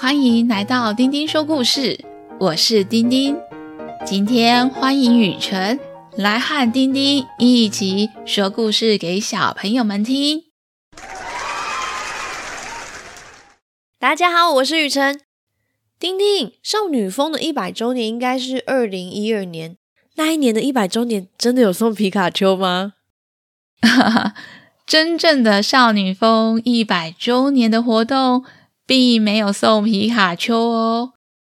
欢迎来到丁丁说故事，我是丁丁。今天欢迎雨辰来和丁丁一起说故事给小朋友们听。大家好，我是雨辰。丁丁，少女风的一百周年应该是二零一二年，那一年的一百周年真的有送皮卡丘吗？哈哈，真正的少女风一百周年的活动。并没有送皮卡丘哦。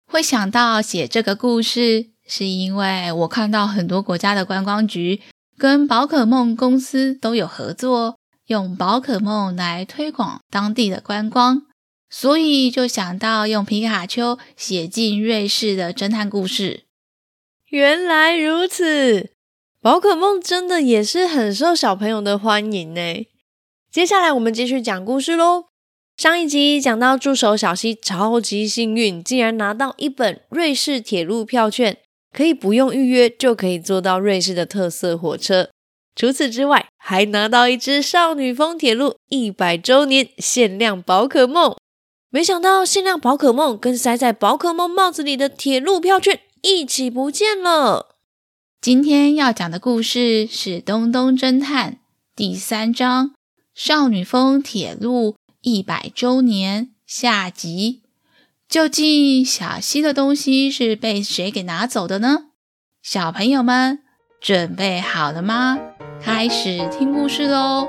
会想到写这个故事，是因为我看到很多国家的观光局跟宝可梦公司都有合作，用宝可梦来推广当地的观光，所以就想到用皮卡丘写进瑞士的侦探故事。原来如此，宝可梦真的也是很受小朋友的欢迎呢。接下来我们继续讲故事喽。上一集讲到助手小西超级幸运，竟然拿到一本瑞士铁路票券，可以不用预约就可以坐到瑞士的特色火车。除此之外，还拿到一只少女峰铁路一百周年限量宝可梦。没想到限量宝可梦跟塞在宝可梦帽子里的铁路票券一起不见了。今天要讲的故事是《东东侦探》第三章《少女峰铁路》。一百周年下集，究竟小溪的东西是被谁给拿走的呢？小朋友们准备好了吗？开始听故事喽！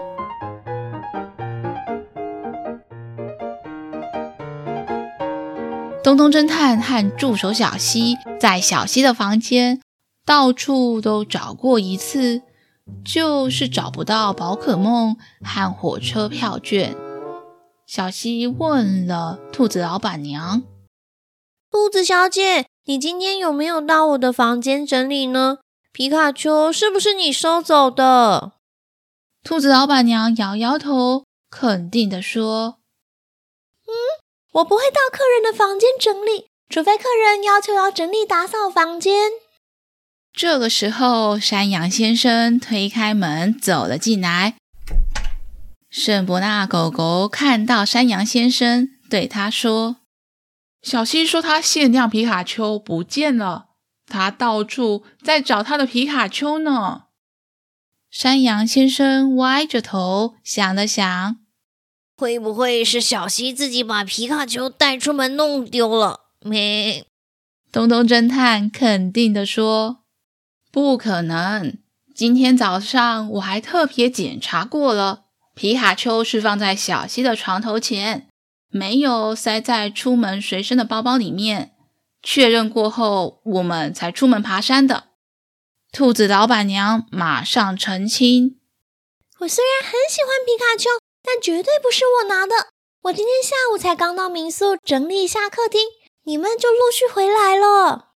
东东侦探和助手小溪在小溪的房间到处都找过一次，就是找不到宝可梦和火车票券。小希问了兔子老板娘：“兔子小姐，你今天有没有到我的房间整理呢？皮卡丘是不是你收走的？”兔子老板娘摇摇头，肯定的说：“嗯，我不会到客人的房间整理，除非客人要求要整理打扫房间。”这个时候，山羊先生推开门走了进来。圣伯纳狗狗看到山羊先生，对他说：“小西说他限量皮卡丘不见了，他到处在找他的皮卡丘呢。”山羊先生歪着头想了想，会不会是小西自己把皮卡丘带出门弄丢了？没。东东侦探肯定的说：“不可能，今天早上我还特别检查过了。”皮卡丘是放在小希的床头前，没有塞在出门随身的包包里面。确认过后，我们才出门爬山的。兔子老板娘马上澄清：“我虽然很喜欢皮卡丘，但绝对不是我拿的。我今天下午才刚到民宿整理一下客厅，你们就陆续回来了。”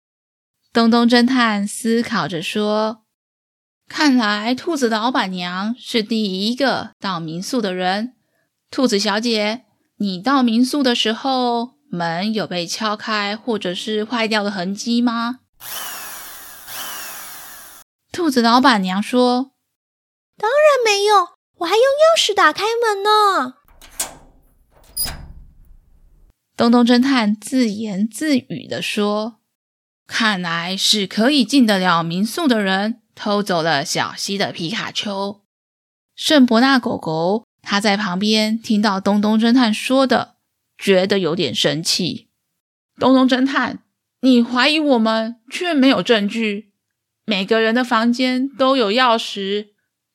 东东侦探思考着说。看来兔子老板娘是第一个到民宿的人。兔子小姐，你到民宿的时候，门有被敲开或者是坏掉的痕迹吗？兔子老板娘说：“当然没有，我还用钥匙打开门呢。”东东侦探自言自语地说：“看来是可以进得了民宿的人。”偷走了小西的皮卡丘，圣伯纳狗狗他在旁边听到东东侦探说的，觉得有点生气。东东侦探，你怀疑我们，却没有证据。每个人的房间都有钥匙，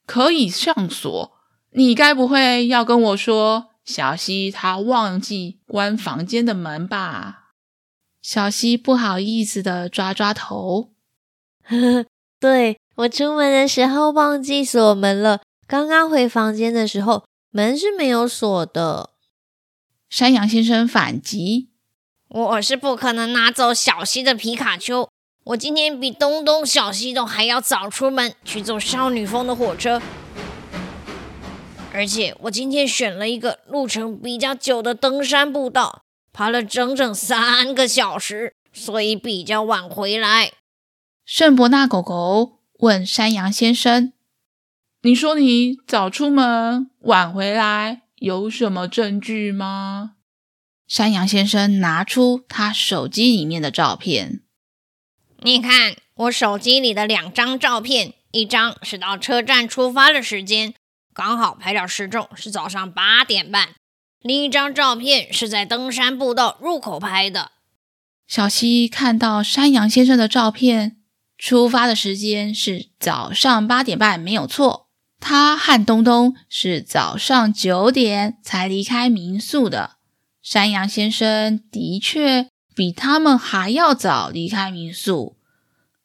可以上锁。你该不会要跟我说，小西他忘记关房间的门吧？小西不好意思的抓抓头，呵呵，对。我出门的时候忘记锁门了。刚刚回房间的时候，门是没有锁的。山羊先生反击：“我是不可能拿走小西的皮卡丘。我今天比东东、小西都还要早出门去坐少女峰的火车，而且我今天选了一个路程比较久的登山步道，爬了整整三个小时，所以比较晚回来。”圣伯纳狗狗。问山羊先生：“你说你早出门晚回来，有什么证据吗？”山羊先生拿出他手机里面的照片，你看我手机里的两张照片，一张是到车站出发的时间，刚好拍到时钟是早上八点半；另一张照片是在登山步道入口拍的。小希看到山羊先生的照片，出发的时间是早上八点半，没有错。他和东东是早上九点才离开民宿的。山羊先生的确比他们还要早离开民宿。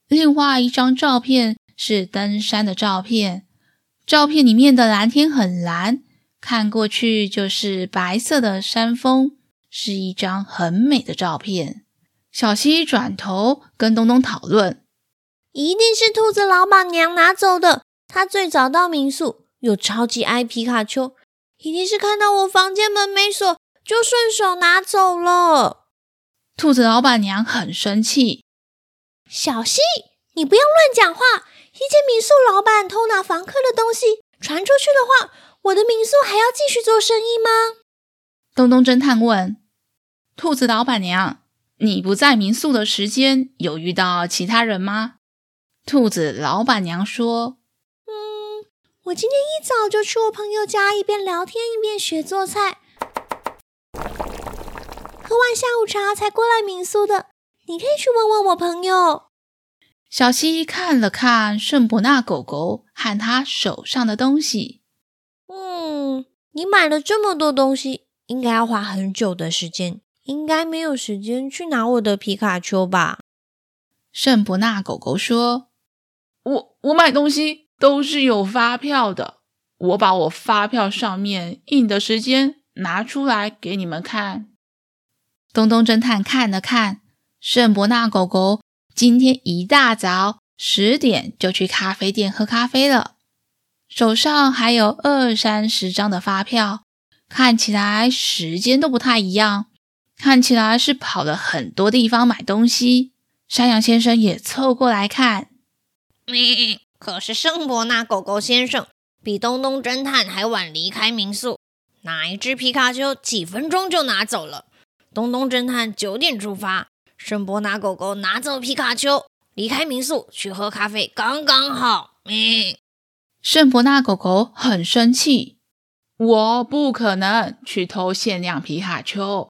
另外一张照片是登山的照片，照片里面的蓝天很蓝，看过去就是白色的山峰，是一张很美的照片。小希转头跟东东讨论，一定是兔子老板娘拿走的。她最早到民宿，又超级爱皮卡丘，一定是看到我房间门没锁，就顺手拿走了。兔子老板娘很生气，小西，你不要乱讲话！一间民宿老板偷拿房客的东西传出去的话，我的民宿还要继续做生意吗？东东侦探问兔子老板娘。你不在民宿的时间，有遇到其他人吗？兔子老板娘说：“嗯，我今天一早就去我朋友家，一边聊天一边学做菜，喝完下午茶才过来民宿的。你可以去问问我朋友。”小西看了看圣伯纳狗狗和他手上的东西，嗯，你买了这么多东西，应该要花很久的时间。应该没有时间去拿我的皮卡丘吧？圣伯纳狗狗说：“我我买东西都是有发票的，我把我发票上面印的时间拿出来给你们看。”东东侦探看了看，圣伯纳狗狗今天一大早十点就去咖啡店喝咖啡了，手上还有二三十张的发票，看起来时间都不太一样。看起来是跑了很多地方买东西。山羊先生也凑过来看。嗯，可是圣伯纳狗狗先生比东东侦探还晚离开民宿，拿一只皮卡丘几分钟就拿走了。东东侦探九点出发，圣伯纳狗狗拿走皮卡丘，离开民宿去喝咖啡，刚刚好。嗯，圣伯纳狗狗很生气，我不可能去偷限量皮卡丘。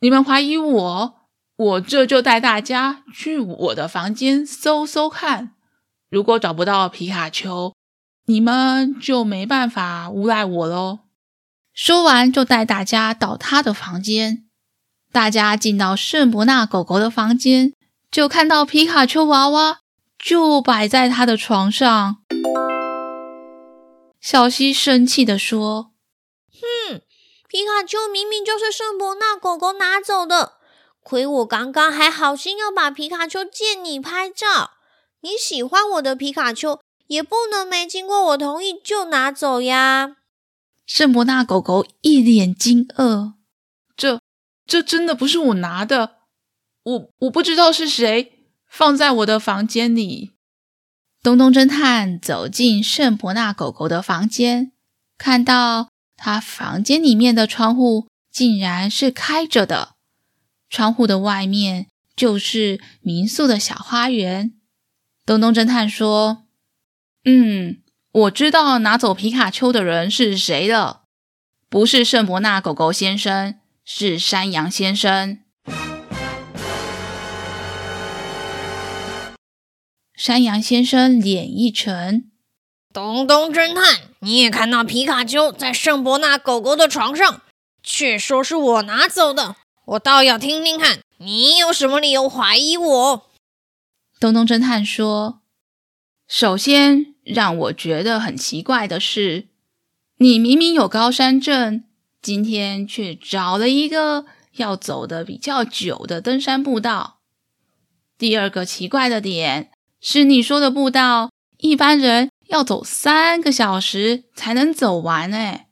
你们怀疑我，我这就带大家去我的房间搜搜看。如果找不到皮卡丘，你们就没办法诬赖我喽。说完，就带大家到他的房间。大家进到圣伯纳狗狗的房间，就看到皮卡丘娃娃就摆在他的床上。小西生气地说：“哼！”皮卡丘明明就是圣伯纳狗狗拿走的，亏我刚刚还好心要把皮卡丘借你拍照。你喜欢我的皮卡丘，也不能没经过我同意就拿走呀！圣伯纳狗狗一脸惊愕，这这真的不是我拿的，我我不知道是谁放在我的房间里。东东侦探走进圣伯纳狗狗的房间，看到。他房间里面的窗户竟然是开着的，窗户的外面就是民宿的小花园。东东侦探说：“嗯，我知道拿走皮卡丘的人是谁了，不是圣伯纳狗狗先生，是山羊先生。”山羊先生脸一沉。东东侦探，你也看到皮卡丘在圣伯纳狗狗的床上，却说是我拿走的。我倒要听听看，你有什么理由怀疑我？东东侦探说：“首先，让我觉得很奇怪的是，你明明有高山症，今天却找了一个要走的比较久的登山步道。第二个奇怪的点是，你说的步道，一般人。”要走三个小时才能走完哎，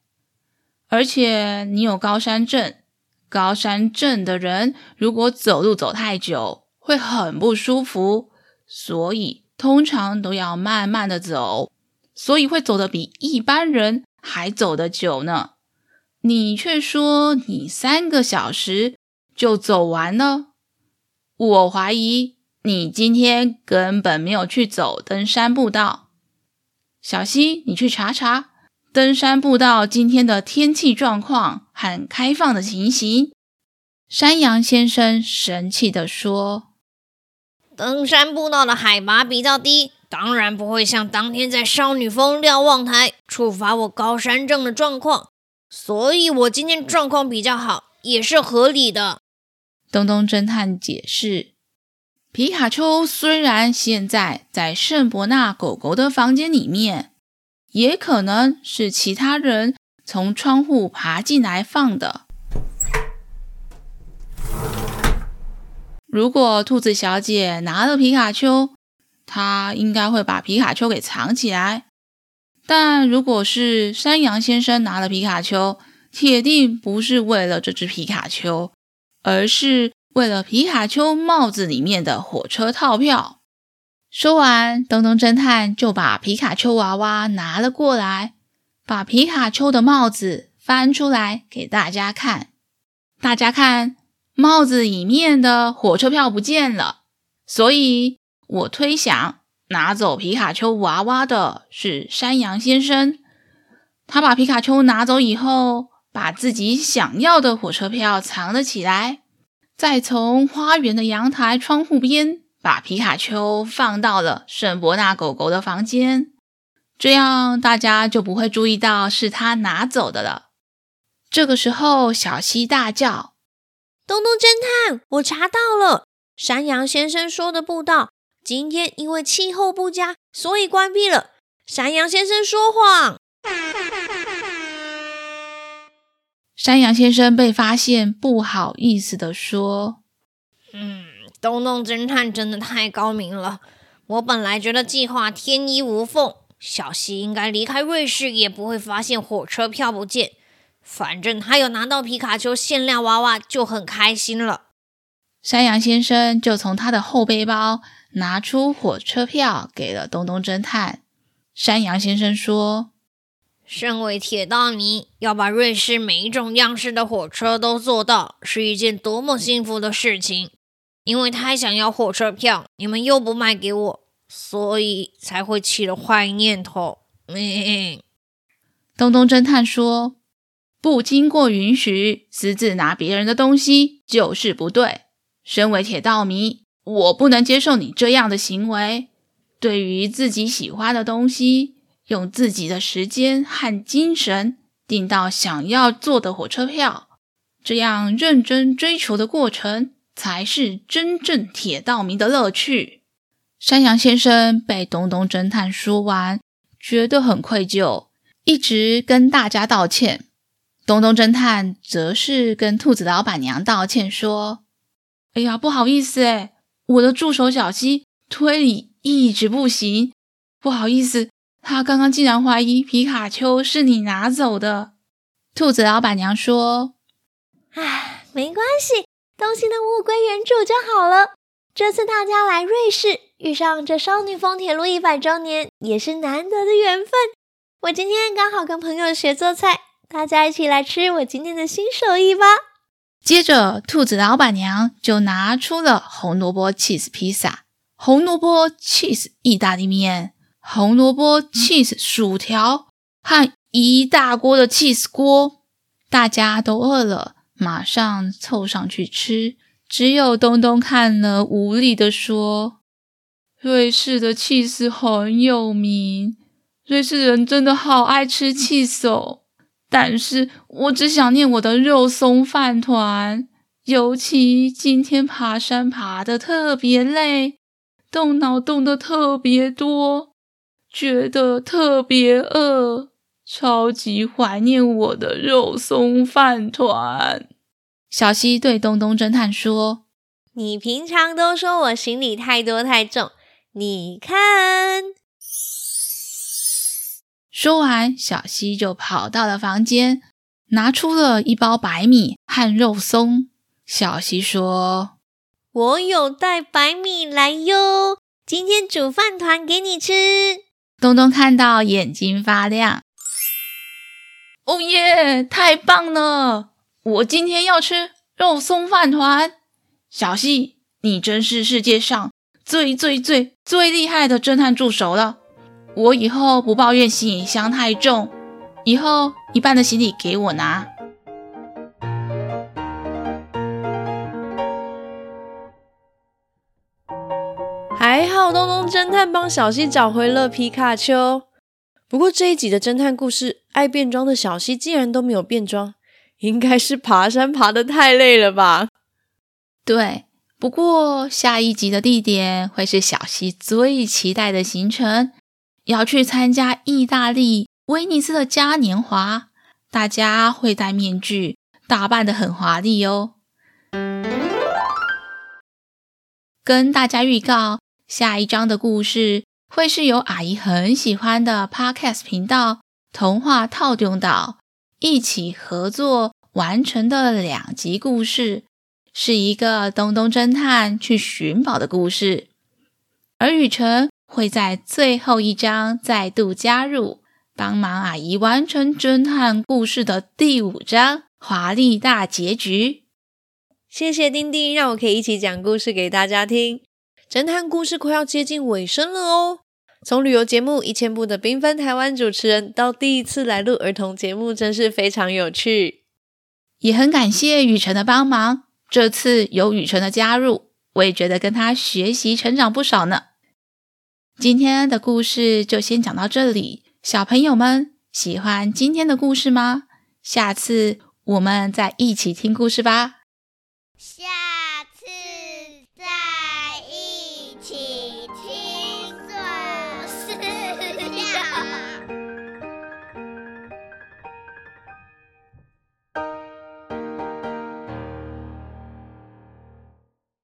而且你有高山症，高山症的人如果走路走太久会很不舒服，所以通常都要慢慢的走，所以会走得比一般人还走得久呢。你却说你三个小时就走完了。我怀疑你今天根本没有去走登山步道。小溪，你去查查登山步道今天的天气状况和开放的情形。山羊先生神气地说：“登山步道的海拔比较低，当然不会像当天在少女峰瞭望台触发我高山症的状况。所以我今天状况比较好，也是合理的。”东东侦探解释：“皮卡丘虽然现在在圣伯纳狗狗的房间里面，也可能是其他人从窗户爬进来放的。如果兔子小姐拿了皮卡丘，她应该会把皮卡丘给藏起来。但如果是山羊先生拿了皮卡丘，铁定不是为了这只皮卡丘。”而是为了皮卡丘帽子里面的火车套票。说完，东东侦探就把皮卡丘娃娃拿了过来，把皮卡丘的帽子翻出来给大家看。大家看，帽子里面的火车票不见了。所以我推想，拿走皮卡丘娃娃的是山羊先生。他把皮卡丘拿走以后，把自己想要的火车票藏了起来，再从花园的阳台窗户边把皮卡丘放到了圣伯纳狗狗的房间，这样大家就不会注意到是他拿走的了。这个时候，小希大叫：“东东侦探，我查到了，山羊先生说的步道今天因为气候不佳，所以关闭了。山羊先生说谎。”山羊先生被发现，不好意思地说：“嗯，东东侦探真的太高明了。我本来觉得计划天衣无缝，小希应该离开瑞士也不会发现火车票不见。反正他有拿到皮卡丘限量娃娃，就很开心了。”山羊先生就从他的后背包拿出火车票，给了东东侦探。山羊先生说。身为铁道迷，要把瑞士每一种样式的火车都坐到，是一件多么幸福的事情！因为太想要火车票，你们又不卖给我，所以才会起了坏念头。嘿嘿。东东侦探说：“不经过允许，私自拿别人的东西就是不对。身为铁道迷，我不能接受你这样的行为。对于自己喜欢的东西。”用自己的时间和精神订到想要坐的火车票，这样认真追求的过程才是真正铁道迷的乐趣。山羊先生被东东侦探说完，觉得很愧疚，一直跟大家道歉。东东侦探则是跟兔子老板娘道歉说：“哎呀，不好意思诶，我的助手小希推理一直不行，不好意思。”他刚刚竟然怀疑皮卡丘是你拿走的。兔子老板娘说：“唉，没关系，东西的物归原主就好了。这次大家来瑞士，遇上这少女峰铁路一百周年，也是难得的缘分。我今天刚好跟朋友学做菜，大家一起来吃我今天的新手艺吧。”接着，兔子老板娘就拿出了红萝卜 cheese 披萨、红萝卜 cheese 意大利面。红萝卜 cheese 薯条和一大锅的 cheese 锅，大家都饿了，马上凑上去吃。只有东东看了，无力地说：“瑞士的 cheese 很有名，瑞士人真的好爱吃 cheese 哦。但是我只想念我的肉松饭团，尤其今天爬山爬得特别累，动脑动得特别多。”觉得特别饿，超级怀念我的肉松饭团。小西对东东侦探说：“你平常都说我行李太多太重，你看。”说完，小西就跑到了房间，拿出了一包白米和肉松。小西说：“我有带白米来哟，今天煮饭团给你吃。”东东看到眼睛发亮，哦耶！太棒了！我今天要吃肉松饭团。小西，你真是世界上最最最最厉害的侦探助手了。我以后不抱怨行李箱太重，以后一半的行李给我拿。还好，东东侦探帮小西找回了皮卡丘。不过这一集的侦探故事，爱变装的小西竟然都没有变装，应该是爬山爬得太累了吧？对，不过下一集的地点会是小西最期待的行程，要去参加意大利威尼斯的嘉年华，大家会戴面具，打扮得很华丽哦。跟大家预告，下一章的故事。会是由阿姨很喜欢的 Podcast 频道《童话套用岛》一起合作完成的两集故事，是一个东东侦探去寻宝的故事。而雨辰会在最后一章再度加入，帮忙阿姨完成侦探故事的第五章华丽大结局。谢谢丁丁，让我可以一起讲故事给大家听。侦探故事快要接近尾声了哦！从旅游节目一千步的缤纷台湾主持人，到第一次来录儿童节目，真是非常有趣。也很感谢雨辰的帮忙，这次有雨辰的加入，我也觉得跟他学习成长不少呢。今天的故事就先讲到这里，小朋友们喜欢今天的故事吗？下次我们再一起听故事吧。下